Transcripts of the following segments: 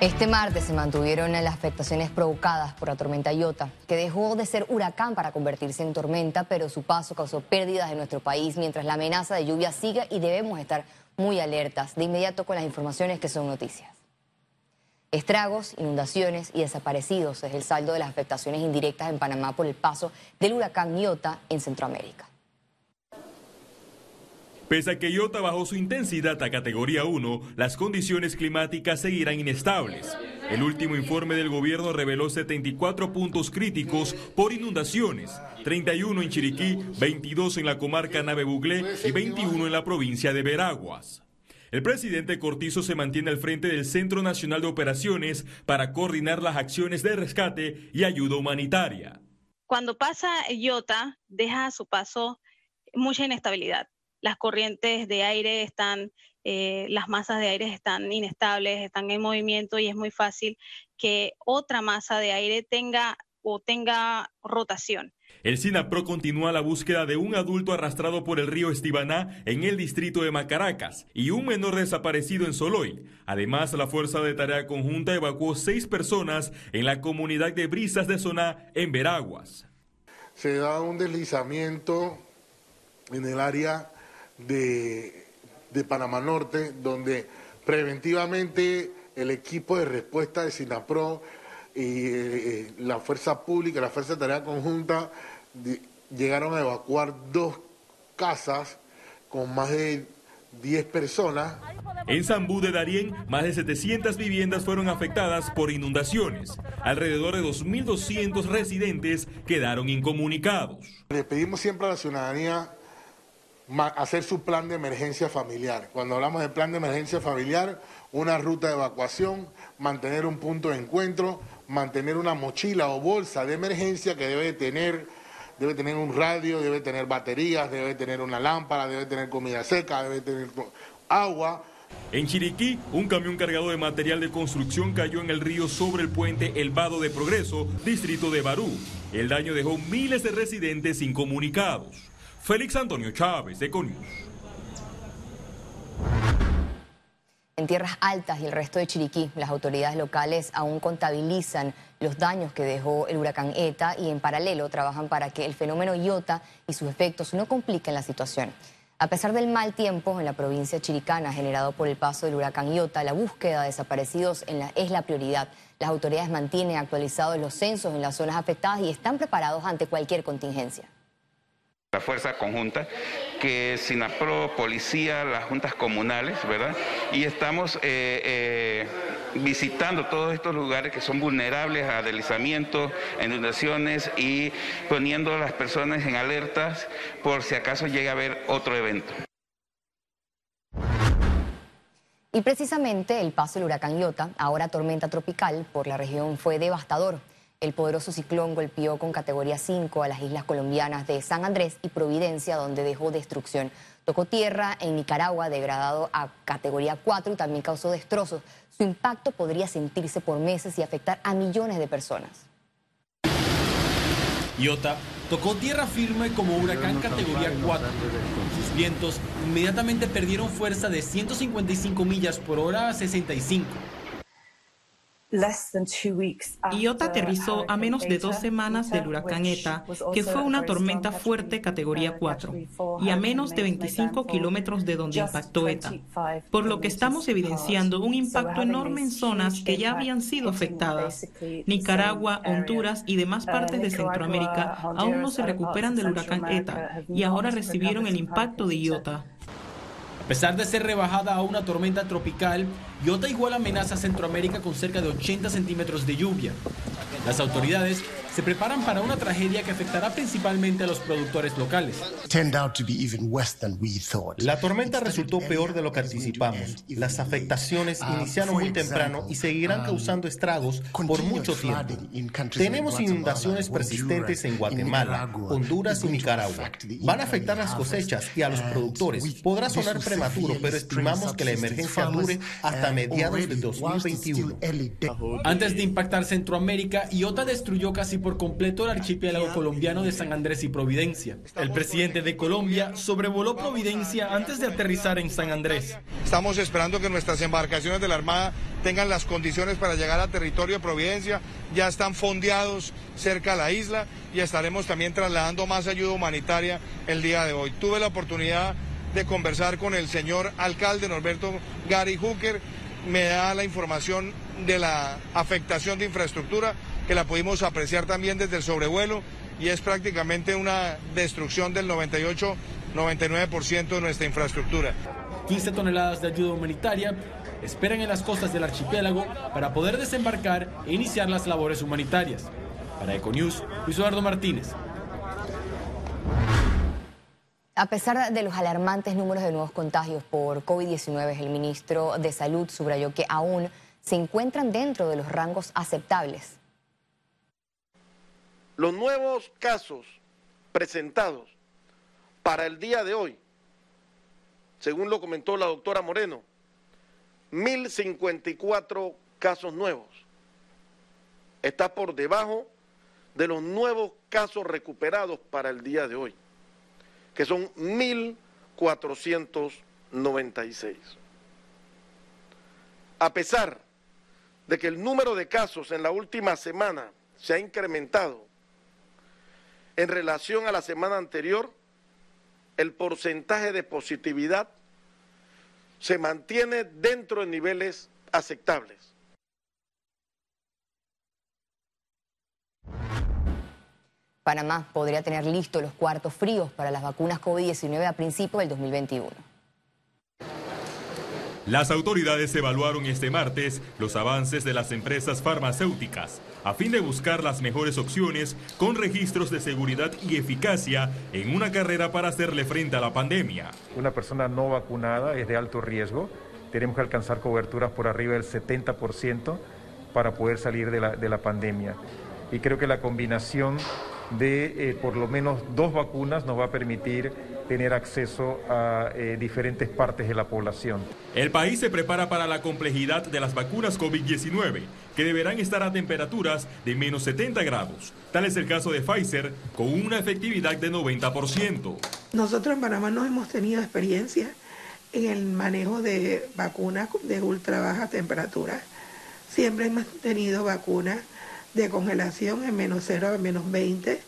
Este martes se mantuvieron las afectaciones provocadas por la tormenta Iota, que dejó de ser huracán para convertirse en tormenta, pero su paso causó pérdidas en nuestro país mientras la amenaza de lluvia sigue y debemos estar muy alertas. De inmediato con las informaciones que son noticias. Estragos, inundaciones y desaparecidos es el saldo de las afectaciones indirectas en Panamá por el paso del huracán Iota en Centroamérica. Pese a que Iota bajó su intensidad a categoría 1, las condiciones climáticas seguirán inestables. El último informe del gobierno reveló 74 puntos críticos por inundaciones, 31 en Chiriquí, 22 en la comarca Nave Buglé y 21 en la provincia de Veraguas. El presidente Cortizo se mantiene al frente del Centro Nacional de Operaciones para coordinar las acciones de rescate y ayuda humanitaria. Cuando pasa Iota, deja a su paso mucha inestabilidad las corrientes de aire están, eh, las masas de aire están inestables, están en movimiento y es muy fácil que otra masa de aire tenga o tenga rotación. El SINAPRO continúa la búsqueda de un adulto arrastrado por el río Estibaná en el distrito de Macaracas y un menor desaparecido en Soloy. Además, la Fuerza de Tarea Conjunta evacuó seis personas en la comunidad de Brisas de Soná, en Veraguas. Se da un deslizamiento en el área de, Panamá Norte, donde preventivamente el equipo de respuesta de SINAPRO y eh, la fuerza pública, la fuerza de tarea conjunta, llegaron a evacuar dos casas con más de 10 personas. En Zambú de Darién, más de 700 viviendas fueron afectadas por inundaciones. Alrededor de 2.200 residentes quedaron incomunicados. Le pedimos siempre a la ciudadanía hacer su plan de emergencia familiar. Cuando hablamos de plan de emergencia familiar, una ruta de evacuación, mantener un punto de encuentro, mantener una mochila o bolsa de emergencia que debe tener, debe tener un radio, debe tener baterías, debe tener una lámpara, debe tener comida seca, debe tener agua. En Chiriquí, un camión cargado de material de construcción cayó en el río sobre el puente El Vado de Progreso, distrito de Barú. El daño dejó miles de residentes incomunicados. Félix Antonio Chávez, Econius. En tierras altas y el resto de Chiriquí, las autoridades locales aún contabilizan los daños que dejó el huracán ETA y en paralelo trabajan para que el fenómeno Iota y sus efectos no compliquen la situación. A pesar del mal tiempo en la provincia chiricana generado por el paso del huracán Iota, la búsqueda de desaparecidos es la prioridad. Las autoridades mantienen actualizados los censos en las zonas afectadas y están preparados ante cualquier contingencia. La fuerza conjunta, que es SINAPRO, policía, las juntas comunales, ¿verdad? Y estamos eh, eh, visitando todos estos lugares que son vulnerables a deslizamientos, inundaciones y poniendo a las personas en alertas por si acaso llega a haber otro evento. Y precisamente el paso del huracán Iota, ahora tormenta tropical, por la región fue devastador. El poderoso ciclón golpeó con categoría 5 a las islas colombianas de San Andrés y Providencia, donde dejó destrucción. Tocó tierra en Nicaragua, degradado a categoría 4 y también causó destrozos. Su impacto podría sentirse por meses y afectar a millones de personas. Iota tocó tierra firme como huracán categoría 4. Sus vientos inmediatamente perdieron fuerza de 155 millas por hora a 65 Iota aterrizó a menos de dos semanas del huracán ETA, que fue una tormenta fuerte categoría 4, y a menos de 25 kilómetros de donde impactó ETA, por lo que estamos evidenciando un impacto enorme en zonas que ya habían sido afectadas. Nicaragua, Honduras y demás uh, partes de Centroamérica aún no se recuperan del huracán ETA y ahora recibieron el impacto de Iota. A pesar de ser rebajada a una tormenta tropical, Iota igual amenaza a Centroamérica con cerca de 80 centímetros de lluvia. Las autoridades se preparan para una tragedia que afectará principalmente a los productores locales. La tormenta resultó peor de lo que anticipamos. Las afectaciones uh, iniciaron muy temprano y seguirán um, causando estragos por mucho tiempo. Tenemos inundaciones persistentes en Guatemala, Honduras y Nicaragua. Van a afectar las cosechas y a los productores. Podrá sonar prematuro, pero estimamos que la emergencia dure hasta hasta mediados de 2021. Antes de impactar Centroamérica, Iota destruyó casi por completo el archipiélago colombiano de San Andrés y Providencia. El presidente de Colombia sobrevoló Providencia antes de aterrizar en San Andrés. Estamos esperando que nuestras embarcaciones de la Armada tengan las condiciones para llegar a territorio de Providencia. Ya están fondeados cerca a la isla y estaremos también trasladando más ayuda humanitaria el día de hoy. Tuve la oportunidad de conversar con el señor alcalde Norberto Gary Hooker. Me da la información de la afectación de infraestructura que la pudimos apreciar también desde el sobrevuelo y es prácticamente una destrucción del 98-99% de nuestra infraestructura. 15 toneladas de ayuda humanitaria esperan en las costas del archipiélago para poder desembarcar e iniciar las labores humanitarias. Para Econews, Luis Eduardo Martínez. A pesar de los alarmantes números de nuevos contagios por COVID-19, el ministro de Salud subrayó que aún se encuentran dentro de los rangos aceptables. Los nuevos casos presentados para el día de hoy, según lo comentó la doctora Moreno, 1.054 casos nuevos. Está por debajo de los nuevos casos recuperados para el día de hoy que son 1.496. A pesar de que el número de casos en la última semana se ha incrementado en relación a la semana anterior, el porcentaje de positividad se mantiene dentro de niveles aceptables. Panamá podría tener listos los cuartos fríos para las vacunas COVID-19 a principios del 2021. Las autoridades evaluaron este martes los avances de las empresas farmacéuticas a fin de buscar las mejores opciones con registros de seguridad y eficacia en una carrera para hacerle frente a la pandemia. Una persona no vacunada es de alto riesgo. Tenemos que alcanzar coberturas por arriba del 70% para poder salir de la, de la pandemia. Y creo que la combinación de eh, por lo menos dos vacunas nos va a permitir tener acceso a eh, diferentes partes de la población. El país se prepara para la complejidad de las vacunas COVID-19, que deberán estar a temperaturas de menos 70 grados. Tal es el caso de Pfizer, con una efectividad de 90%. Nosotros en Panamá no hemos tenido experiencia en el manejo de vacunas de ultra baja temperatura. Siempre hemos tenido vacunas de congelación en menos 0 a menos 20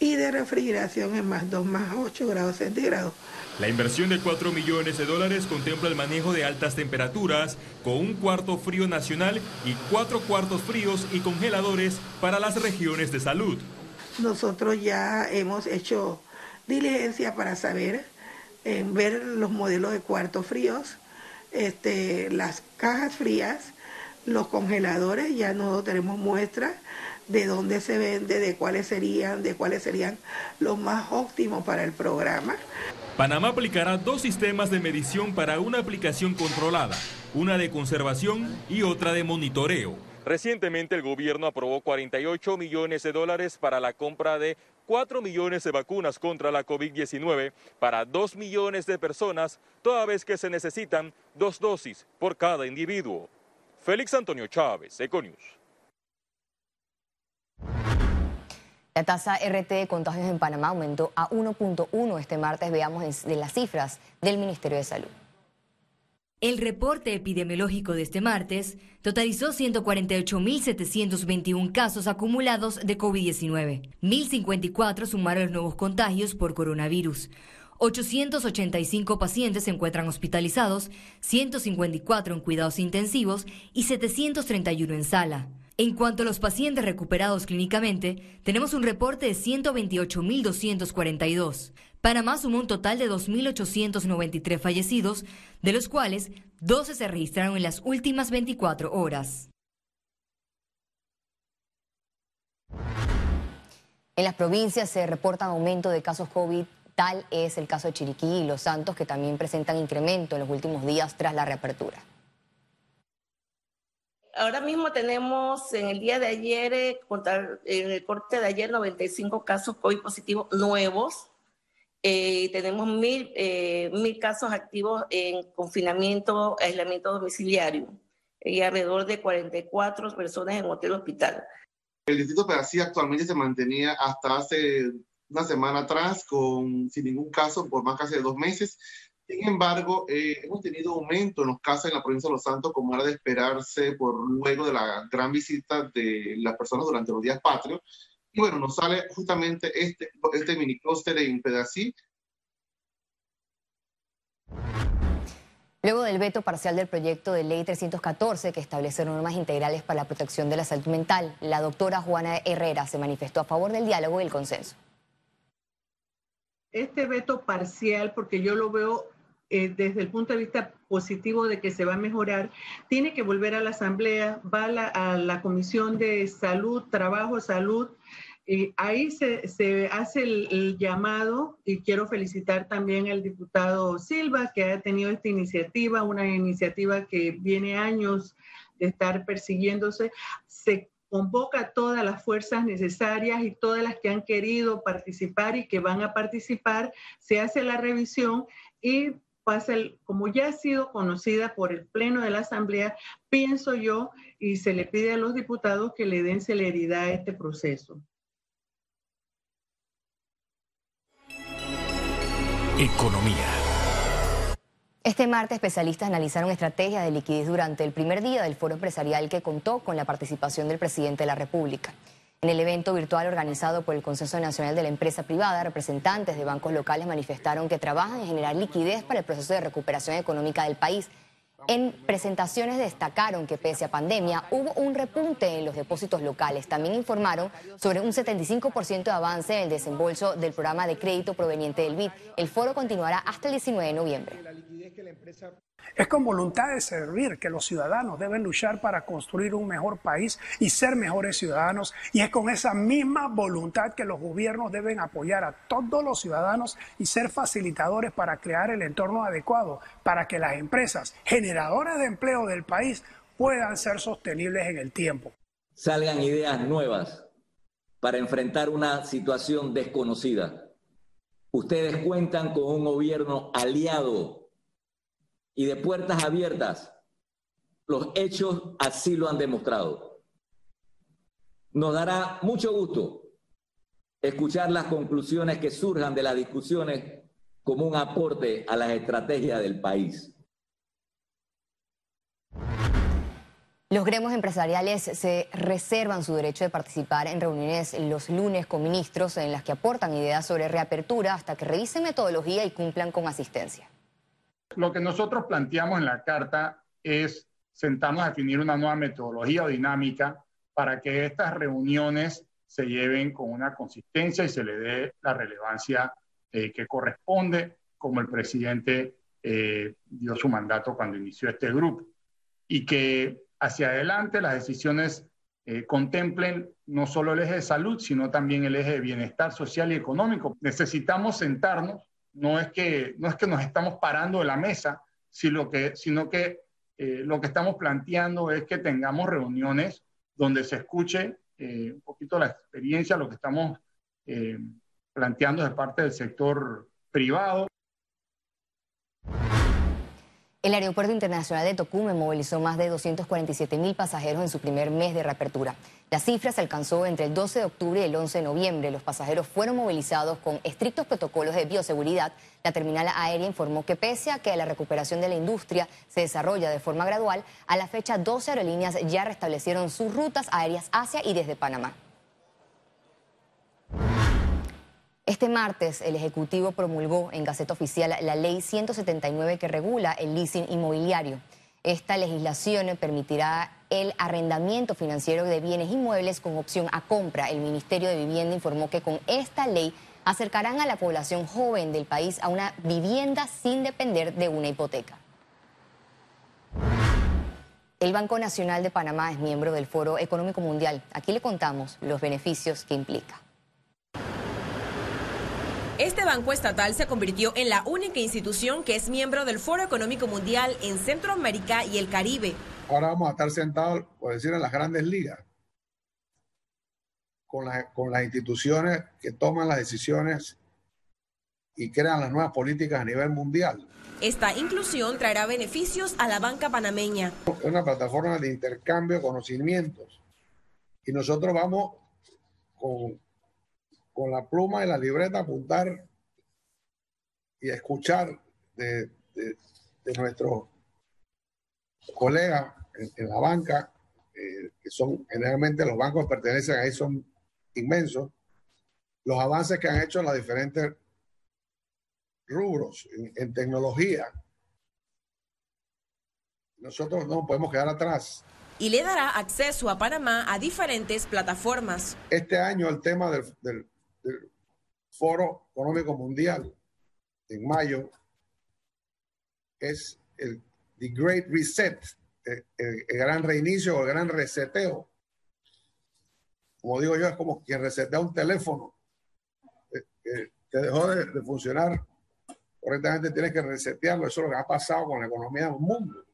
y de refrigeración en más 2 más 8 grados centígrados. La inversión de 4 millones de dólares contempla el manejo de altas temperaturas con un cuarto frío nacional y cuatro cuartos fríos y congeladores para las regiones de salud. Nosotros ya hemos hecho diligencia para saber, en ver los modelos de cuartos fríos, este, las cajas frías los congeladores, ya no tenemos muestras de dónde se vende, de cuáles serían, de cuáles serían los más óptimos para el programa. Panamá aplicará dos sistemas de medición para una aplicación controlada, una de conservación y otra de monitoreo. Recientemente el gobierno aprobó 48 millones de dólares para la compra de 4 millones de vacunas contra la COVID-19 para 2 millones de personas, toda vez que se necesitan dos dosis por cada individuo. Félix Antonio Chávez, Econius. La tasa RT de contagios en Panamá aumentó a 1.1 este martes. Veamos de las cifras del Ministerio de Salud. El reporte epidemiológico de este martes totalizó 148.721 casos acumulados de COVID-19. 1.054 sumaron los nuevos contagios por coronavirus. 885 pacientes se encuentran hospitalizados, 154 en cuidados intensivos y 731 en sala. En cuanto a los pacientes recuperados clínicamente, tenemos un reporte de 128.242. Panamá sumó un total de 2.893 fallecidos, de los cuales 12 se registraron en las últimas 24 horas. En las provincias se reportan aumento de casos COVID Tal es el caso de Chiriquí y Los Santos, que también presentan incremento en los últimos días tras la reapertura. Ahora mismo tenemos en el día de ayer, eh, en el corte de ayer, 95 casos COVID positivos nuevos. Eh, tenemos mil, eh, mil casos activos en confinamiento, aislamiento domiciliario. y alrededor de 44 personas en hotel hospital. El distrito Pedasí actualmente se mantenía hasta hace una semana atrás con, sin ningún caso por más casi de dos meses. Sin embargo, eh, hemos tenido aumento en los casos en la provincia de Los Santos, como era de esperarse por luego de la gran visita de las personas durante los días patrios. Y bueno, nos sale justamente este, este mini clúster en Pedací. Luego del veto parcial del proyecto de ley 314 que establece normas integrales para la protección de la salud mental, la doctora Juana Herrera se manifestó a favor del diálogo y el consenso. Este veto parcial, porque yo lo veo eh, desde el punto de vista positivo de que se va a mejorar, tiene que volver a la Asamblea, va a la, Comisión de Salud, Trabajo, Salud. y ahí se, hace el, llamado y quiero felicitar también al diputado Silva que ha tenido esta iniciativa, una iniciativa que viene años de estar persiguiéndose. Se convoca todas las fuerzas necesarias y todas las que han querido participar y que van a participar, se hace la revisión y pasa como ya ha sido conocida por el Pleno de la Asamblea, pienso yo, y se le pide a los diputados que le den celeridad a este proceso. Economía. Este martes, especialistas analizaron estrategias de liquidez durante el primer día del foro empresarial que contó con la participación del presidente de la República. En el evento virtual organizado por el Consenso Nacional de la Empresa Privada, representantes de bancos locales manifestaron que trabajan en generar liquidez para el proceso de recuperación económica del país. En presentaciones destacaron que pese a pandemia hubo un repunte en los depósitos locales. También informaron sobre un 75% de avance en el desembolso del programa de crédito proveniente del BID. El foro continuará hasta el 19 de noviembre. Es con voluntad de servir que los ciudadanos deben luchar para construir un mejor país y ser mejores ciudadanos. Y es con esa misma voluntad que los gobiernos deben apoyar a todos los ciudadanos y ser facilitadores para crear el entorno adecuado para que las empresas generadoras de empleo del país puedan ser sostenibles en el tiempo. Salgan ideas nuevas para enfrentar una situación desconocida. Ustedes cuentan con un gobierno aliado y de puertas abiertas. Los hechos así lo han demostrado. Nos dará mucho gusto escuchar las conclusiones que surjan de las discusiones como un aporte a las estrategias del país. Los gremios empresariales se reservan su derecho de participar en reuniones los lunes con ministros en las que aportan ideas sobre reapertura hasta que revisen metodología y cumplan con asistencia. Lo que nosotros planteamos en la carta es sentarnos a definir una nueva metodología o dinámica para que estas reuniones se lleven con una consistencia y se le dé la relevancia eh, que corresponde, como el presidente eh, dio su mandato cuando inició este grupo. Y que hacia adelante las decisiones eh, contemplen no solo el eje de salud, sino también el eje de bienestar social y económico. Necesitamos sentarnos no es que, no es que nos estamos parando de la mesa, sino que, sino que eh, lo que estamos planteando es que tengamos reuniones donde se escuche eh, un poquito la experiencia, lo que estamos eh, planteando de parte del sector privado. El Aeropuerto Internacional de Tocumen movilizó más de 247 mil pasajeros en su primer mes de reapertura. La cifra se alcanzó entre el 12 de octubre y el 11 de noviembre. Los pasajeros fueron movilizados con estrictos protocolos de bioseguridad. La terminal aérea informó que pese a que la recuperación de la industria se desarrolla de forma gradual, a la fecha 12 aerolíneas ya restablecieron sus rutas aéreas hacia y desde Panamá. Este martes, el Ejecutivo promulgó en Gaceta Oficial la Ley 179 que regula el leasing inmobiliario. Esta legislación permitirá el arrendamiento financiero de bienes inmuebles con opción a compra. El Ministerio de Vivienda informó que con esta ley acercarán a la población joven del país a una vivienda sin depender de una hipoteca. El Banco Nacional de Panamá es miembro del Foro Económico Mundial. Aquí le contamos los beneficios que implica. Este banco estatal se convirtió en la única institución que es miembro del Foro Económico Mundial en Centroamérica y el Caribe. Ahora vamos a estar sentados, por decir, en las grandes ligas, con, con las instituciones que toman las decisiones y crean las nuevas políticas a nivel mundial. Esta inclusión traerá beneficios a la banca panameña. Es una plataforma de intercambio de conocimientos y nosotros vamos con, con la pluma y la libreta a apuntar y escuchar de, de, nuestros colegas en, la banca, eh, que son generalmente los bancos que pertenecen ahí son inmensos, los avances que han hecho en las diferentes rubros, en, tecnología. Nosotros no podemos quedar atrás. Y le dará acceso a Panamá a diferentes plataformas. Este año el tema del, del Foro Económico Mundial en mayo es el The Great Reset, el, gran reinicio o el gran reseteo. Como digo yo, es como quien resetea un teléfono que eh, eh, te dejó de, funcionar correctamente, tienes que resetearlo. Eso es lo que ha pasado con la economía del mundo.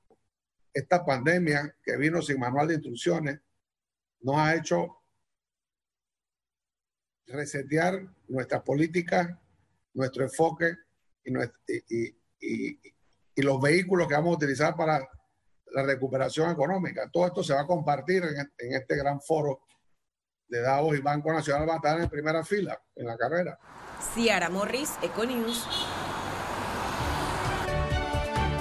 Esta pandemia que vino sin manual de instrucciones nos ha hecho resetear nuestras políticas, nuestro enfoque y, los vehículos que vamos a utilizar para la recuperación económica. Todo esto se va a compartir en, este gran foro de Davos y Banco Nacional va a estar en primera fila en la carrera. Ciara Morris, Econews.